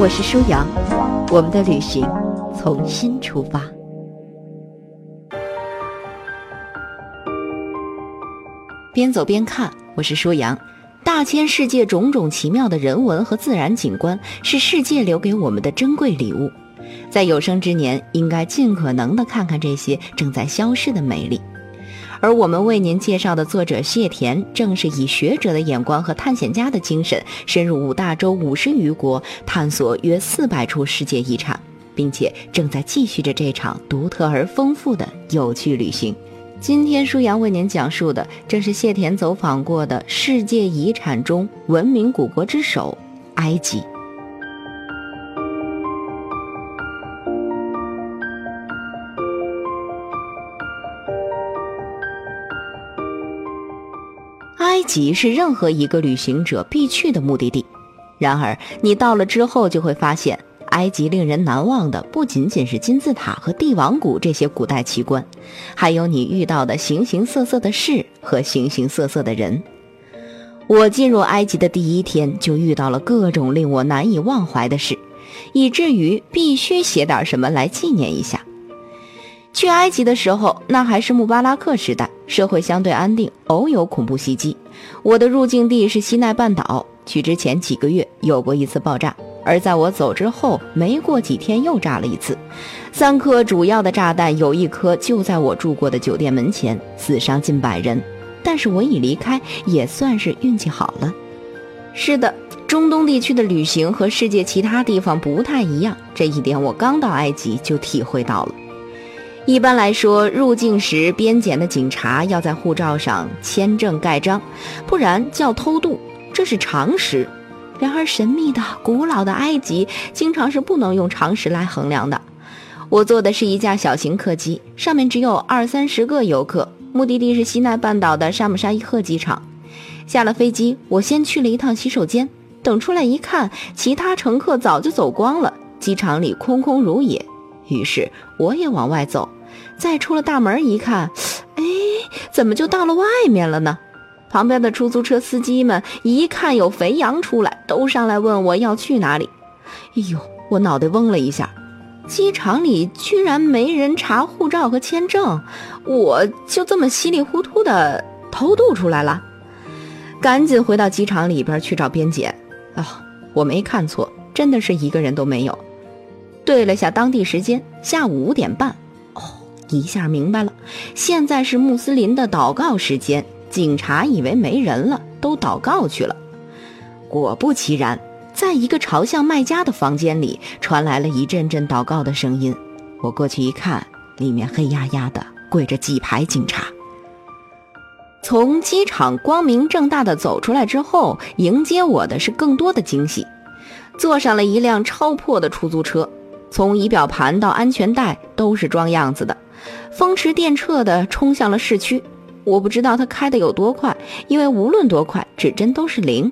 我是舒阳，我们的旅行从新出发。边走边看，我是舒阳。大千世界种种奇妙的人文和自然景观，是世界留给我们的珍贵礼物。在有生之年，应该尽可能的看看这些正在消失的美丽。而我们为您介绍的作者谢田，正是以学者的眼光和探险家的精神，深入五大洲五十余国，探索约四百处世界遗产，并且正在继续着这场独特而丰富的有趣旅行。今天舒阳为您讲述的，正是谢田走访过的世界遗产中文明古国之首——埃及。埃及是任何一个旅行者必去的目的地，然而你到了之后就会发现，埃及令人难忘的不仅仅是金字塔和帝王谷这些古代奇观，还有你遇到的形形色色的事和形形色色的人。我进入埃及的第一天就遇到了各种令我难以忘怀的事，以至于必须写点什么来纪念一下。去埃及的时候，那还是穆巴拉克时代，社会相对安定，偶有恐怖袭击。我的入境地是西奈半岛，去之前几个月有过一次爆炸，而在我走之后没过几天又炸了一次。三颗主要的炸弹，有一颗就在我住过的酒店门前，死伤近百人。但是我已离开，也算是运气好了。是的，中东地区的旅行和世界其他地方不太一样，这一点我刚到埃及就体会到了。一般来说，入境时边检的警察要在护照上签证盖章，不然叫偷渡，这是常识。然而，神秘的、古老的埃及经常是不能用常识来衡量的。我坐的是一架小型客机，上面只有二三十个游客，目的地是西奈半岛的沙姆沙伊赫机场。下了飞机，我先去了一趟洗手间，等出来一看，其他乘客早就走光了，机场里空空如也。于是我也往外走。再出了大门一看，哎，怎么就到了外面了呢？旁边的出租车司机们一看有肥羊出来，都上来问我要去哪里。哎呦，我脑袋嗡了一下，机场里居然没人查护照和签证，我就这么稀里糊涂的偷渡出来了。赶紧回到机场里边去找边检。啊，我没看错，真的是一个人都没有。对了下当地时间，下午五点半。一下明白了，现在是穆斯林的祷告时间。警察以为没人了，都祷告去了。果不其然，在一个朝向麦加的房间里，传来了一阵阵祷告的声音。我过去一看，里面黑压压的跪着几排警察。从机场光明正大的走出来之后，迎接我的是更多的惊喜。坐上了一辆超破的出租车，从仪表盘到安全带都是装样子的。风驰电掣地冲向了市区，我不知道他开的有多快，因为无论多快，指针都是零。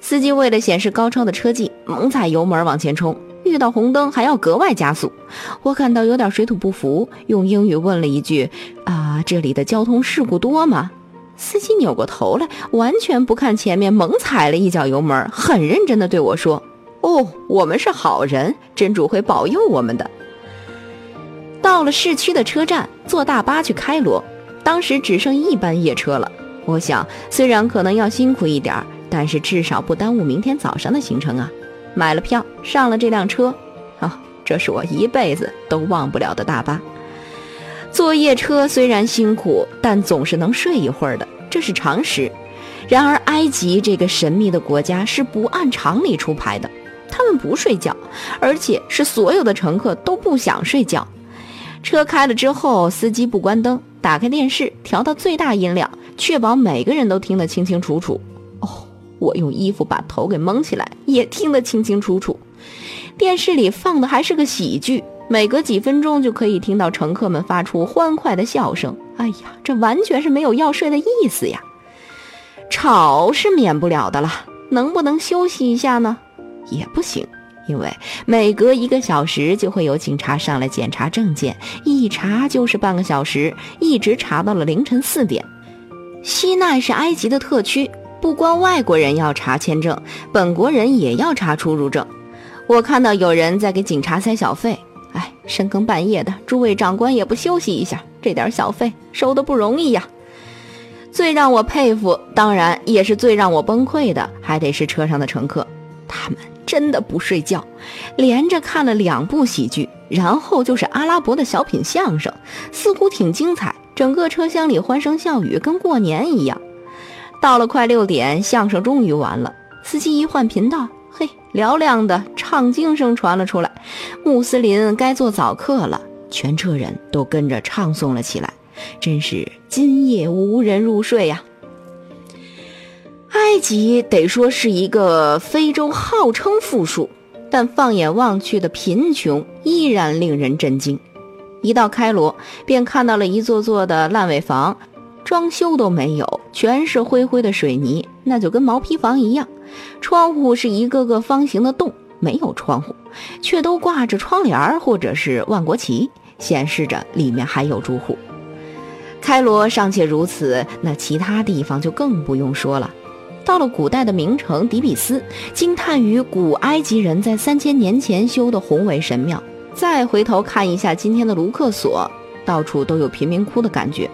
司机为了显示高超的车技，猛踩油门往前冲，遇到红灯还要格外加速。我感到有点水土不服，用英语问了一句：“啊，这里的交通事故多吗？”司机扭过头来，完全不看前面，猛踩了一脚油门，很认真地对我说：“哦，我们是好人，真主会保佑我们的。”到了市区的车站，坐大巴去开罗。当时只剩一班夜车了。我想，虽然可能要辛苦一点儿，但是至少不耽误明天早上的行程啊！买了票，上了这辆车。啊，这是我一辈子都忘不了的大巴。坐夜车虽然辛苦，但总是能睡一会儿的，这是常识。然而，埃及这个神秘的国家是不按常理出牌的，他们不睡觉，而且是所有的乘客都不想睡觉。车开了之后，司机不关灯，打开电视调到最大音量，确保每个人都听得清清楚楚。哦，我用衣服把头给蒙起来，也听得清清楚楚。电视里放的还是个喜剧，每隔几分钟就可以听到乘客们发出欢快的笑声。哎呀，这完全是没有要睡的意思呀！吵是免不了的了，能不能休息一下呢？也不行，因为每隔一个小时就会有警察上来检查证件，一查就是半个小时，一直查到了凌晨四点。西奈是埃及的特区，不光外国人要查签证，本国人也要查出入证。我看到有人在给警察塞小费，哎，深更半夜的，诸位长官也不休息一下，这点小费收的不容易呀。最让我佩服，当然也是最让我崩溃的，还得是车上的乘客，他们真的不睡觉，连着看了两部喜剧，然后就是阿拉伯的小品相声，似乎挺精彩。整个车厢里欢声笑语，跟过年一样。到了快六点，相声终于完了，司机一换频道，嘿，嘹亮的唱经声传了出来，穆斯林该做早课了，全车人都跟着唱诵了起来。真是今夜无人入睡呀！埃及得说是一个非洲号称富庶，但放眼望去的贫穷依然令人震惊。一到开罗，便看到了一座座的烂尾房，装修都没有，全是灰灰的水泥，那就跟毛坯房一样。窗户是一个个方形的洞，没有窗户，却都挂着窗帘或者是万国旗，显示着里面还有住户。开罗尚且如此，那其他地方就更不用说了。到了古代的名城底比斯，惊叹于古埃及人在三千年前修的宏伟神庙；再回头看一下今天的卢克索，到处都有贫民窟的感觉。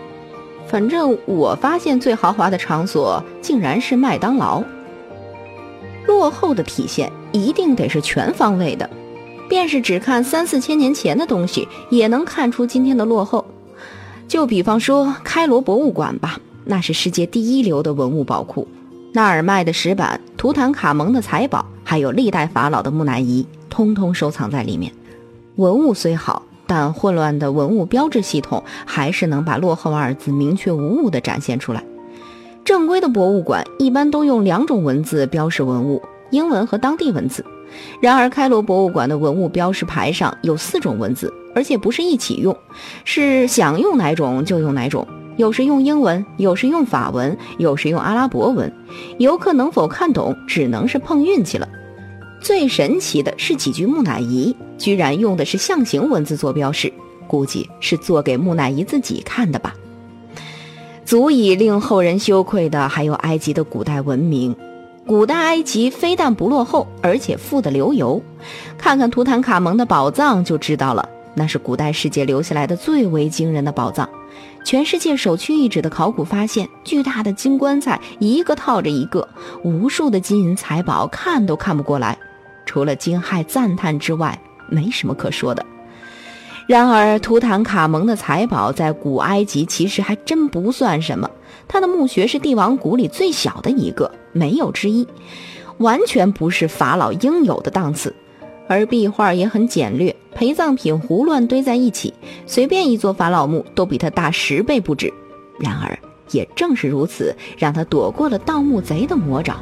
反正我发现最豪华的场所竟然是麦当劳。落后的体现一定得是全方位的，便是只看三四千年前的东西，也能看出今天的落后。就比方说开罗博物馆吧，那是世界第一流的文物宝库，纳尔迈的石板、图坦卡蒙的财宝，还有历代法老的木乃伊，通通收藏在里面。文物虽好，但混乱的文物标志系统还是能把“落后”二字明确无误地展现出来。正规的博物馆一般都用两种文字标示文物，英文和当地文字。然而开罗博物馆的文物标识牌上有四种文字。而且不是一起用，是想用哪种就用哪种。有时用英文，有时用法文，有时用阿拉伯文。游客能否看懂，只能是碰运气了。最神奇的是几具木乃伊，居然用的是象形文字做标识，估计是做给木乃伊自己看的吧。足以令后人羞愧的，还有埃及的古代文明。古代埃及非但不落后，而且富得流油。看看图坦卡蒙的宝藏就知道了。那是古代世界留下来的最为惊人的宝藏，全世界首屈一指的考古发现，巨大的金棺材一个套着一个，无数的金银财宝看都看不过来，除了惊骇赞叹之外，没什么可说的。然而，图坦卡蒙的财宝在古埃及其实还真不算什么，他的墓穴是帝王谷里最小的一个，没有之一，完全不是法老应有的档次。而壁画也很简略，陪葬品胡乱堆在一起，随便一座法老墓都比他大十倍不止。然而，也正是如此，让他躲过了盗墓贼的魔爪。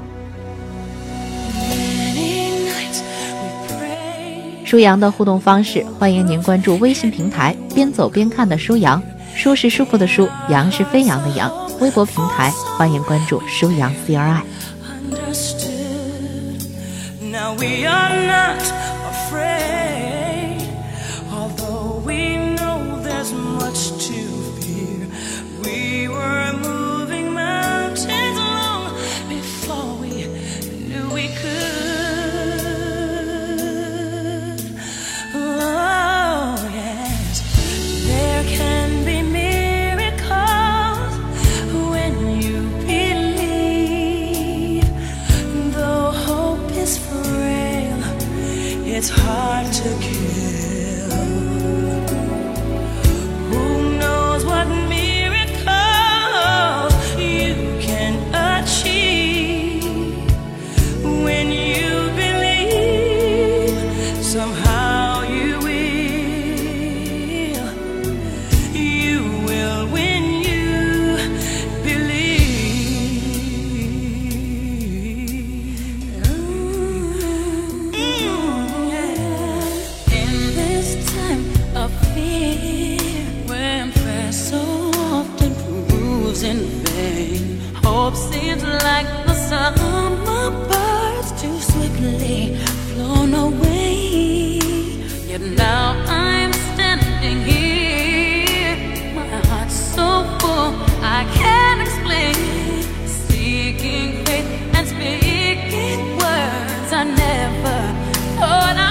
舒阳的互动方式，欢迎您关注微信平台“边走边看”的舒阳，舒是舒服的舒，阳是飞扬的扬。微博平台欢迎关注舒阳 C R I。Now we are not afraid. Hope seems like the summer birds Too swiftly flown away. Yet now I'm standing here. My heart's so full I can't explain. Seeking faith and speaking words I never thought I